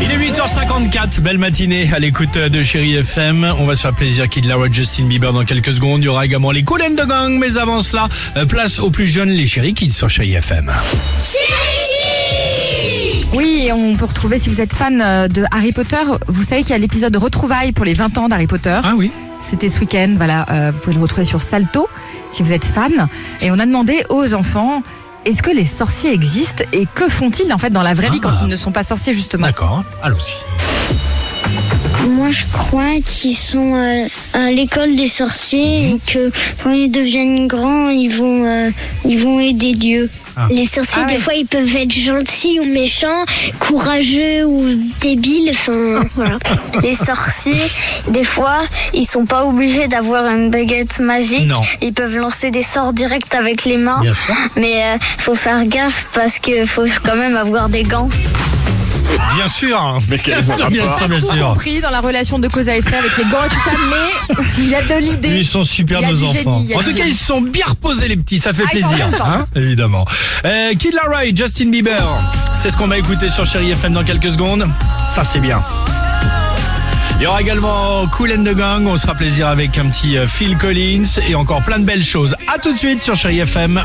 8h54, belle matinée à l'écoute de Chéri FM. On va se faire plaisir, Kid Laroi, Justin Bieber dans quelques secondes. Il y aura également les Cool the Gang, mais avant cela, euh, place aux plus jeunes, les Chéri Kids sur Chéri FM. Oui, on peut retrouver, si vous êtes fan euh, de Harry Potter, vous savez qu'il y a l'épisode Retrouvailles pour les 20 ans d'Harry Potter. Ah oui C'était ce week-end, voilà, euh, vous pouvez le retrouver sur Salto, si vous êtes fan. Et on a demandé aux enfants, est-ce que les sorciers existent et que font-ils en fait dans la vraie vie Ah. quand ils ne sont pas sorciers justement? D'accord, allons-y. Moi, je crois qu'ils sont euh, à l'école des sorciers et que quand ils deviennent grands, ils vont, euh, ils vont aider Dieu. Ah. Les sorciers, Ah des fois, ils peuvent être gentils ou méchants, courageux ou débiles. Enfin, voilà. Les sorciers, des fois, ils sont pas obligés d'avoir une baguette magique. Non. Ils peuvent lancer des sorts directs avec les mains. Bien sûr. Mais euh, faut faire gaffe parce que faut quand même avoir des gants. Bien sûr Mais quel Bien sûr, bien sûr, bien Tout sûr. compris dans la relation de cause à effet avec les gants et tout ça, mais il y a de l'idée. Ils sont super nos enfants. génie, en tout cas, génie. ils se sont bien reposés les petits, ça fait Ah, plaisir, hein, évidemment. Euh, Kid Laroi, Justin Bieber, c'est ce qu'on va écouter sur Chéri FM dans quelques secondes. Ça c'est bien. Il y aura également Cool and the Gang, on se fera plaisir avec un petit euh, Phil Collins et encore plein de belles choses. À tout de suite sur Chéri FM.